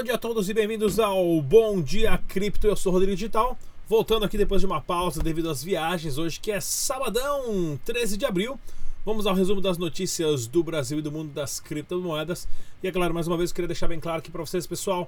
bom dia a todos e bem-vindos ao Bom Dia Cripto. Eu sou Rodrigo Digital, voltando aqui depois de uma pausa devido às viagens, hoje que é sabadão, 13 de abril. Vamos ao resumo das notícias do Brasil e do mundo das criptomoedas. E é claro, mais uma vez, eu queria deixar bem claro aqui para vocês, pessoal,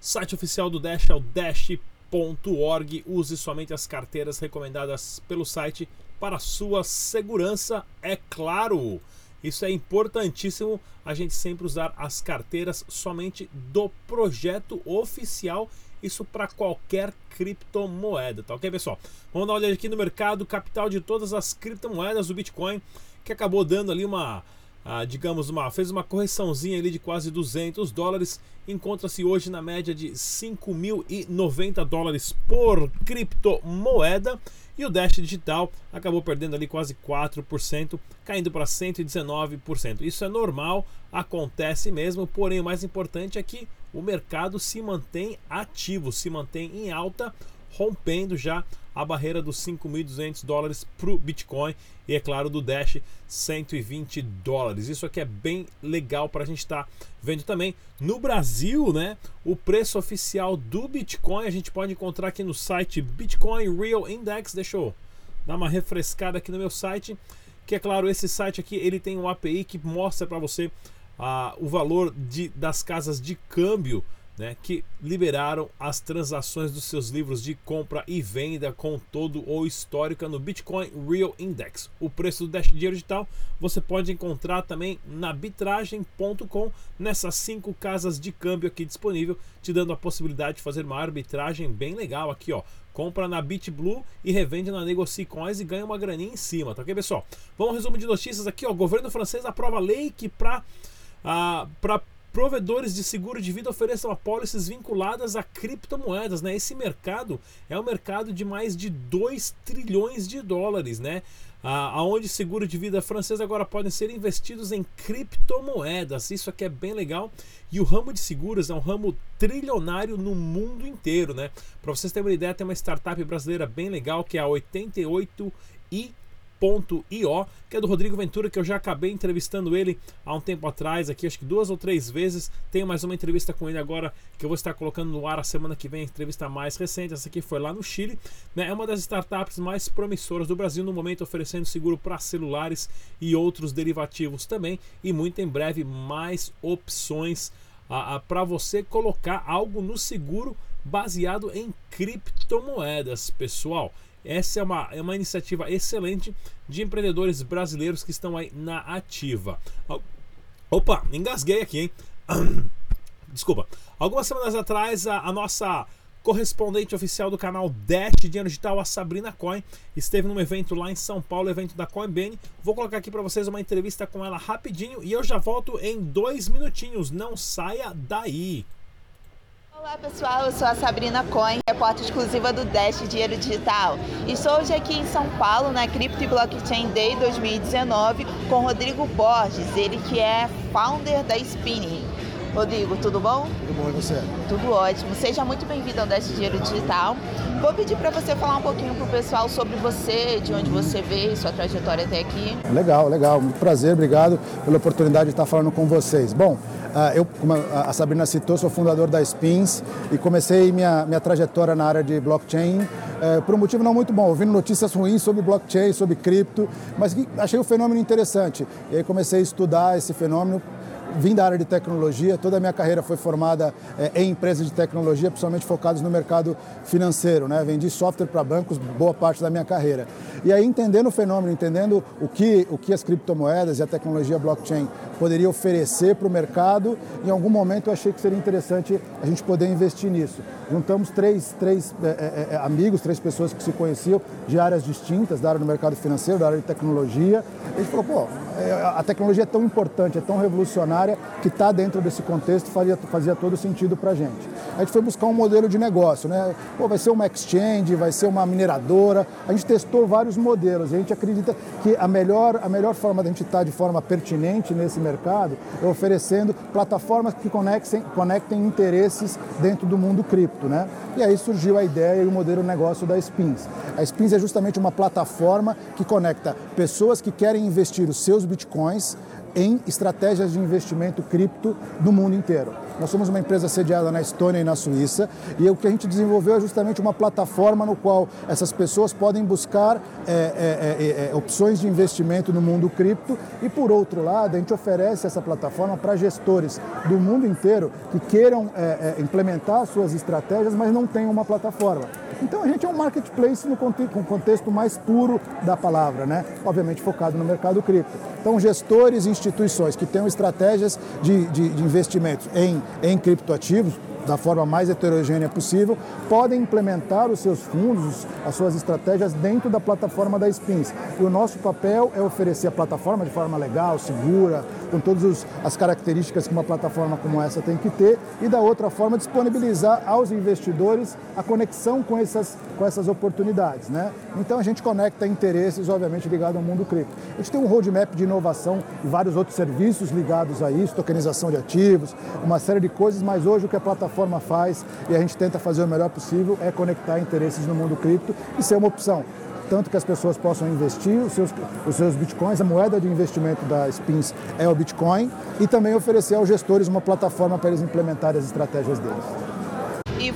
site oficial do Dash é o dash.org. Use somente as carteiras recomendadas pelo site para sua segurança, é claro. Isso é importantíssimo a gente sempre usar as carteiras somente do projeto oficial. Isso para qualquer criptomoeda, tá ok, pessoal? Vamos dar uma olhada aqui no mercado capital de todas as criptomoedas do Bitcoin, que acabou dando ali uma, ah, digamos, uma fez uma correçãozinha ali de quase 200 dólares. Encontra-se hoje na média de 5.090 dólares por criptomoeda. E o Dash Digital acabou perdendo ali quase 4%, caindo para 119%. Isso é normal, acontece mesmo, porém o mais importante é que o mercado se mantém ativo, se mantém em alta, rompendo já a barreira dos 5.200 dólares para o Bitcoin e, é claro, do Dash 120 dólares. Isso aqui é bem legal para a gente estar tá vendo também. No Brasil, né, o preço oficial do Bitcoin a gente pode encontrar aqui no site Bitcoin Real Index. Deixa eu dar uma refrescada aqui no meu site. Que é claro, esse site aqui ele tem um API que mostra para você uh, o valor de, das casas de câmbio né, que liberaram as transações dos seus livros de compra e venda com todo o histórico no Bitcoin Real Index. O preço do Dash Dinheiro Digital você pode encontrar também na bitragem.com, nessas cinco casas de câmbio aqui disponível, te dando a possibilidade de fazer uma arbitragem bem legal aqui, ó. Compra na BitBlue e revende na NegociCoins e ganha uma graninha em cima, tá ok, pessoal? Vamos ao resumo de notícias aqui, ó. O governo francês aprova lei que para ah, para provedores de seguro de vida ofereçam apólices vinculadas a criptomoedas, né? Esse mercado é um mercado de mais de 2 trilhões de dólares, né? Ah, aonde seguro de vida francês agora podem ser investidos em criptomoedas. Isso aqui é bem legal. E o ramo de seguros é um ramo trilionário no mundo inteiro, né? Para vocês terem uma ideia, tem uma startup brasileira bem legal que é a 88 e .io, que é do Rodrigo Ventura, que eu já acabei entrevistando ele há um tempo atrás, aqui acho que duas ou três vezes. Tenho mais uma entrevista com ele agora que eu vou estar colocando no ar a semana que vem, entrevista mais recente. Essa aqui foi lá no Chile. Né? É uma das startups mais promissoras do Brasil no momento, oferecendo seguro para celulares e outros derivativos também. E muito em breve mais opções para você colocar algo no seguro baseado em criptomoedas, pessoal. Essa é uma, é uma iniciativa excelente de empreendedores brasileiros que estão aí na ativa. Opa, engasguei aqui, hein? Desculpa. Algumas semanas atrás, a, a nossa correspondente oficial do canal Dash Dinheiro Digital, a Sabrina Coin, esteve num evento lá em São Paulo, evento da Coinbase. Vou colocar aqui para vocês uma entrevista com ela rapidinho e eu já volto em dois minutinhos. Não saia daí! Olá pessoal, eu sou a Sabrina Coin, repórter exclusiva do Dash Dinheiro Digital. Estou hoje aqui em São Paulo, na Crypto Blockchain Day 2019, com Rodrigo Borges, ele que é founder da Spinning. Rodrigo, tudo bom? Tudo bom e você? Tudo ótimo. Seja muito bem-vindo ao Dash Dinheiro Digital. Vou pedir para você falar um pouquinho para o pessoal sobre você, de onde você veio, sua trajetória até aqui. Legal, legal. Muito prazer, obrigado pela oportunidade de estar falando com vocês. Bom, ah, eu, como a Sabrina citou, sou fundador da Spins e comecei minha, minha trajetória na área de blockchain é, por um motivo não muito bom, ouvindo notícias ruins sobre blockchain, sobre cripto, mas achei o fenômeno interessante. E aí comecei a estudar esse fenômeno vim da área de tecnologia, toda a minha carreira foi formada é, em empresas de tecnologia, principalmente focadas no mercado financeiro. Né? Vendi software para bancos boa parte da minha carreira. E aí, entendendo o fenômeno, entendendo o que, o que as criptomoedas e a tecnologia blockchain poderia oferecer para o mercado, em algum momento eu achei que seria interessante a gente poder investir nisso. Juntamos três, três é, é, amigos, três pessoas que se conheciam de áreas distintas, da área do mercado financeiro, da área de tecnologia. A gente falou, pô, a tecnologia é tão importante, é tão revolucionária, que está dentro desse contexto fazia, fazia todo sentido para a gente. A gente foi buscar um modelo de negócio, né? Pô, vai ser uma exchange, vai ser uma mineradora. A gente testou vários modelos. A gente acredita que a melhor, a melhor forma de a gente estar tá de forma pertinente nesse mercado é oferecendo plataformas que conectem, conectem interesses dentro do mundo cripto, né? E aí surgiu a ideia e o modelo de negócio da Spins. A Spins é justamente uma plataforma que conecta pessoas que querem investir os seus bitcoins em estratégias de investimento cripto no mundo inteiro. Nós somos uma empresa sediada na Estônia e na Suíça e o que a gente desenvolveu é justamente uma plataforma no qual essas pessoas podem buscar é, é, é, opções de investimento no mundo cripto e, por outro lado, a gente oferece essa plataforma para gestores do mundo inteiro que queiram implementar suas estratégias, mas não tenham uma plataforma. Então a gente é um marketplace no contexto mais puro da palavra, né? obviamente focado no mercado cripto. Então, gestores e instituições que tenham estratégias de, de, de investimentos em, em criptoativos, da forma mais heterogênea possível, podem implementar os seus fundos, as suas estratégias dentro da plataforma da Spins. E o nosso papel é oferecer a plataforma de forma legal, segura, com todas as características que uma plataforma como essa tem que ter, e da outra forma disponibilizar aos investidores a conexão com essas, com essas oportunidades. Né? Então a gente conecta interesses, obviamente, ligados ao mundo cripto. A gente tem um roadmap de inovação e vários outros serviços ligados a isso, tokenização de ativos, uma série de coisas, mas hoje o que a plataforma plataforma faz e a gente tenta fazer o melhor possível é conectar interesses no mundo cripto e ser uma opção. Tanto que as pessoas possam investir os seus, os seus bitcoins, a moeda de investimento da Spins é o Bitcoin, e também oferecer aos gestores uma plataforma para eles implementarem as estratégias deles.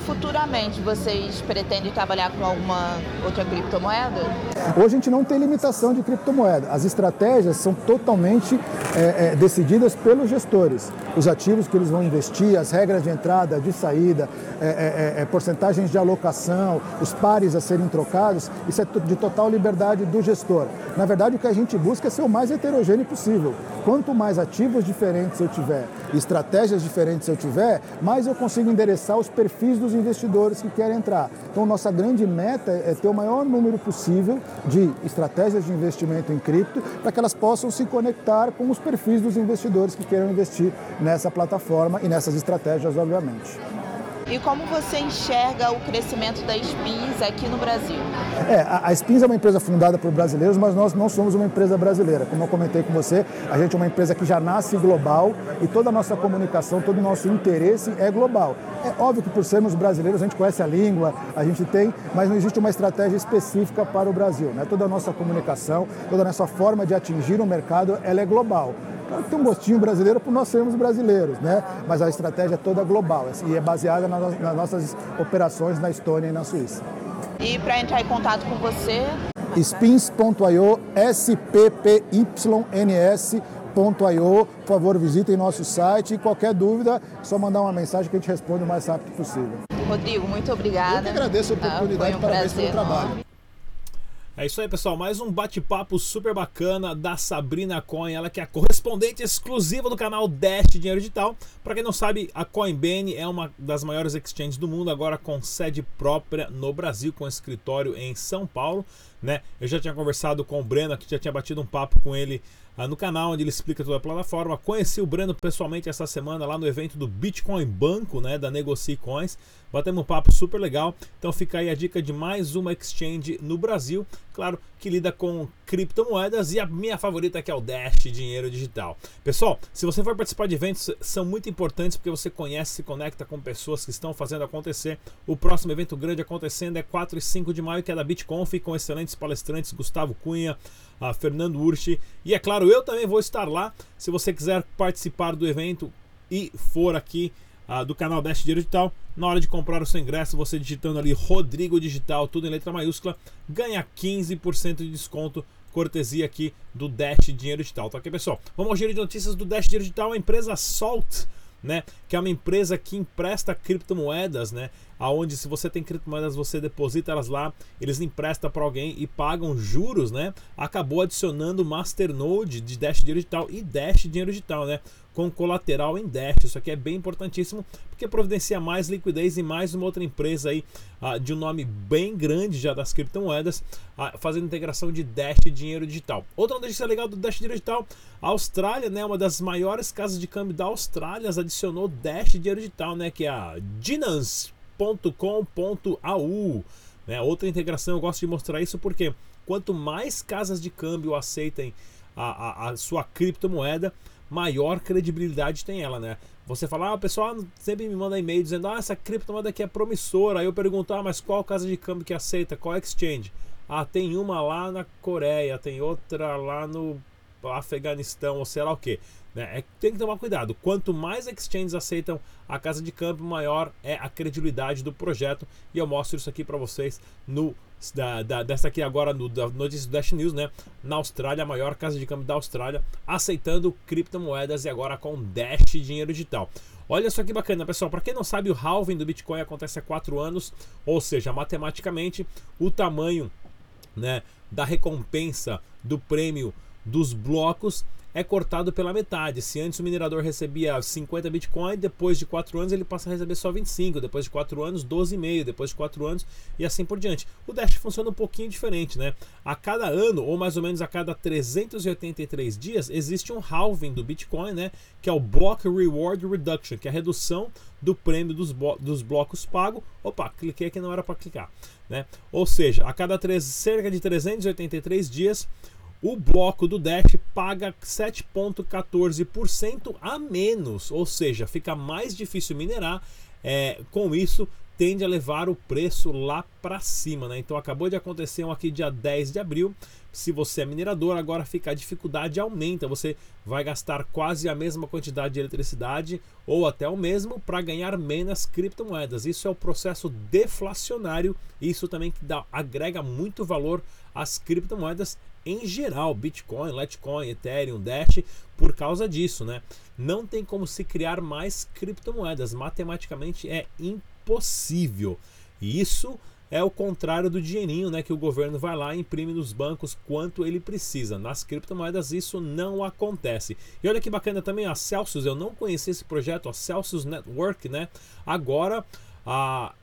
Futuramente vocês pretendem trabalhar com alguma outra criptomoeda? Hoje a gente não tem limitação de criptomoeda. As estratégias são totalmente é, é, decididas pelos gestores. Os ativos que eles vão investir, as regras de entrada, de saída, é, é, é porcentagens de alocação, os pares a serem trocados, isso é de total liberdade do gestor. Na verdade, o que a gente busca é ser o mais heterogêneo possível. Quanto mais ativos diferentes eu tiver, estratégias diferentes eu tiver, mais eu consigo endereçar os perfis dos investidores que querem entrar. Então, nossa grande meta é ter o maior número possível de estratégias de investimento em cripto para que elas possam se conectar com os perfis dos investidores que queiram investir nessa plataforma e nessas estratégias, obviamente. E como você enxerga o crescimento da Spins aqui no Brasil? É, a, Spins é uma empresa fundada por brasileiros, mas nós não somos uma empresa brasileira. Como eu comentei com você, a gente é uma empresa que já nasce global e toda a nossa comunicação, todo o nosso interesse é global. É óbvio que por sermos brasileiros a gente conhece a língua, a gente tem, mas não existe uma estratégia específica para o Brasil. Né? Toda a nossa comunicação, toda a nossa forma de atingir o mercado, ela é global. Claro que tem um gostinho brasileiro por nós sermos brasileiros, né? Mas a estratégia é toda global e é baseada nas nossas operações na Estônia e na Suíça. E para entrar em contato com você? spins.io, S-P-P-Y-N-S.io. Por favor, visitem nosso site e qualquer dúvida, é só mandar uma mensagem que a gente responde o mais rápido possível. Rodrigo, muito obrigada. Eu que agradeço a oportunidade, ah, um parabéns pelo trabalho. É isso aí, pessoal. Mais um bate-papo super bacana da Sabrina Coin, ela que é a correspondente exclusiva do canal Dash Dinheiro Digital. Para quem não sabe, a Coinbase é uma das maiores exchanges do mundo, agora com sede própria no Brasil, com escritório em São Paulo. Né? Eu já tinha conversado com o Breno, que já tinha batido um papo com ele ah, no canal, onde ele explica toda a plataforma. Conheci o Breno pessoalmente essa semana lá no evento do Bitcoin Banco, né, da Negocie Coins. Batemos um papo super legal. Então fica aí a dica de mais uma exchange no Brasil, claro, que lida com criptomoedas e a minha favorita que é o Dash Dinheiro Digital. Pessoal, se você for participar de eventos, são muito importantes porque você conhece, se conecta com pessoas que estão fazendo acontecer. O próximo evento grande acontecendo é 4 e 5 de maio, que é da BitConf, com excelentes palestrantes Gustavo Cunha, a Fernando Urchi. E é claro, eu também vou estar lá. Se você quiser participar do evento e for aqui uh, do canal Dash Digital, na hora de comprar o seu ingresso, você digitando ali Rodrigo Digital, tudo em letra maiúscula, ganha 15% de desconto cortesia aqui do Dash Dinheiro Digital, tá ok, pessoal? Vamos ao giro de notícias do Dash Dinheiro Digital, a empresa Salt né? Que é uma empresa que empresta criptomoedas, né? Aonde se você tem criptomoedas, você deposita elas lá, eles emprestam para alguém e pagam juros, né? Acabou adicionando Masternode de Dash Dinheiro Digital e Dash Dinheiro Digital, né? Com colateral em Dash. Isso aqui é bem importantíssimo porque providencia mais liquidez e mais uma outra empresa aí uh, de um nome bem grande já das criptomoedas, uh, fazendo integração de Dash Dinheiro Digital. Outra notícia legal do Dash Dinheiro Digital, a Austrália, né? Uma das maiores casas de câmbio da Austrália adicionou Dash Dinheiro Digital, né? Que é a Dinance .com.au. Né? Outra integração, eu gosto de mostrar isso porque quanto mais casas de câmbio aceitem a, a, a sua criptomoeda, maior credibilidade tem ela, né? Você fala, ah, o pessoal sempre me manda e-mail dizendo, ah, essa criptomoeda aqui é promissora. Aí eu pergunto, ah, mas qual casa de câmbio que aceita? Qual exchange? Ah, tem uma lá na Coreia, tem outra lá no Afeganistão ou sei lá o que. Né? É, tem que tomar cuidado. Quanto mais exchanges aceitam a casa de câmbio, maior é a credibilidade do projeto. E eu mostro isso aqui para vocês no da, da, dessa aqui agora no da notícia do Dash News, né? Na Austrália, a maior casa de câmbio da Austrália, aceitando criptomoedas e agora com Dash dinheiro digital. Olha só que bacana, pessoal. Para quem não sabe, o halving do Bitcoin acontece há quatro anos, ou seja, matematicamente, o tamanho né, da recompensa do prêmio dos blocos é cortado pela metade. Se antes o minerador recebia 50 Bitcoin, depois de 4 anos ele passa a receber só 25, depois de 4 anos 12,5, depois de 4 anos e assim por diante. O Dash funciona um pouquinho diferente, né? A cada ano, ou mais ou menos a cada 383 dias, existe um halving do Bitcoin, né? Que é o Block Reward Reduction, que é a redução do prêmio dos, dos blocos pago. Opa, cliquei aqui não era para clicar, né? Ou seja, a cada 3, cerca de 383 dias o bloco do Dash paga 7,14% a menos, ou seja, fica mais difícil minerar. É, com isso, tende a levar o preço lá para cima, né? Então acabou de acontecer um aqui dia 10 de abril. Se você é minerador, agora fica a dificuldade aumenta. Você vai gastar quase a mesma quantidade de eletricidade ou até o mesmo para ganhar menos criptomoedas. Isso é o processo deflacionário. Isso também que dá, agrega muito valor às criptomoedas em geral, Bitcoin, Litecoin, Ethereum, Dash, por causa disso, né? Não tem como se criar mais criptomoedas. Matematicamente é impossível possível. E isso é o contrário do dinheirinho, né, que o governo vai lá e imprime nos bancos quanto ele precisa. Nas criptomoedas isso não acontece. E olha que bacana também a Celsius, eu não conhecia esse projeto, a Celsius Network, né? Agora a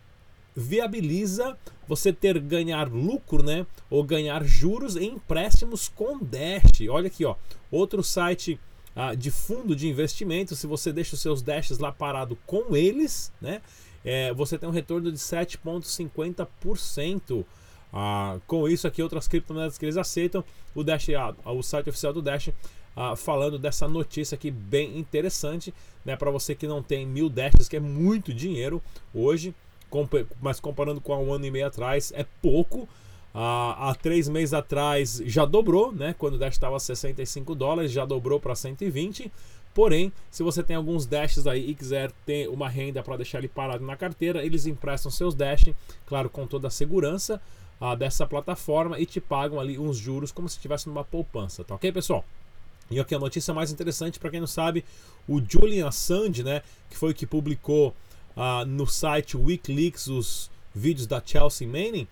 viabiliza você ter ganhar lucro, né, ou ganhar juros em empréstimos com Dash. Olha aqui, ó, outro site ah, de fundo de investimento, se você deixa os seus Dashes lá parado com eles, né, é, você tem um retorno de 7,50%. Ah, com isso aqui, outras criptomoedas que eles aceitam, o Dash, o site oficial do Dash ah, falando dessa notícia aqui bem interessante, né, para você que não tem mil Dashes, que é muito dinheiro hoje, mas comparando com há um ano e meio atrás, é pouco. Ah, há três meses atrás já dobrou, né? Quando o Dash estava a 65 dólares, já dobrou para 120. Porém, se você tem alguns dashes aí e quiser ter uma renda para deixar ele parado na carteira, eles emprestam seus dash, claro, com toda a segurança ah, dessa plataforma e te pagam ali uns juros como se estivesse numa poupança, tá ok, pessoal? E aqui a notícia mais interessante, para quem não sabe, o Julian Assange, né, que foi o que publicou ah, no site Wikileaks os vídeos da Chelsea Manning,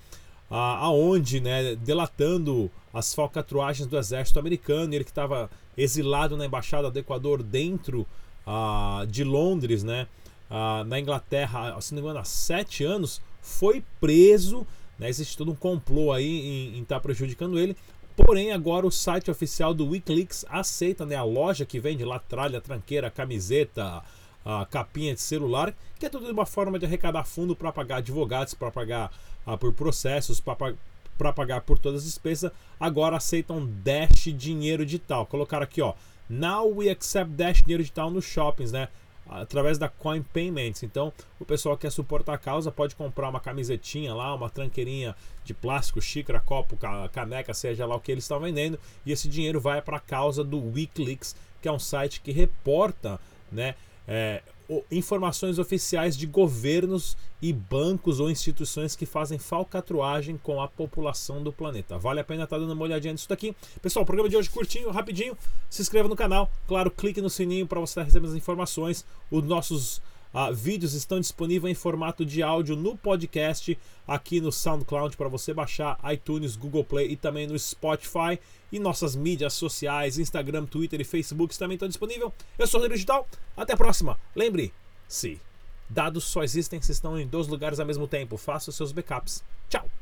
ah, aonde, né, delatando as falcatruagens do exército americano, ele que estava exilado na embaixada do Equador dentro ah, de Londres, né, ah, na Inglaterra, se não me engano, há sete anos, foi preso. Né, existe todo um complô aí em estar tá prejudicando ele. Porém, agora o site oficial do Wikileaks aceita né, a loja que vende lá tralha, tranqueira, camiseta, a capinha de celular, que é tudo uma forma de arrecadar fundo para pagar advogados, para pagar ah, por processos, para pagar por todas as despesas. Agora aceitam Dash dinheiro digital. Colocaram aqui, ó. Now we accept Dash dinheiro digital nos shoppings, né? Através da Coin Payments. Então, o pessoal que quer suportar a causa pode comprar uma camisetinha lá, uma tranqueirinha de plástico, xícara, copo, caneca, seja lá o que eles estão vendendo. E esse dinheiro vai para a causa do Wikileaks, que é um site que reporta, né? É, informações oficiais de governos e bancos ou instituições que fazem falcatruagem com a população do planeta. Vale a pena estar tá dando uma olhadinha nisso daqui. Pessoal, o programa de hoje curtinho, rapidinho. Se inscreva no canal. Claro, clique no sininho para você estar recebendo as informações. Os nossos Uh, vídeos estão disponíveis em formato de áudio no podcast, aqui no SoundCloud para você baixar, iTunes, Google Play e também no Spotify. E nossas mídias sociais, Instagram, Twitter e Facebook também estão disponíveis. Eu sou o Rodrigo Digital, até a próxima. Lembre-se, dados só existem se estão em dois lugares ao mesmo tempo. Faça os seus backups. Tchau!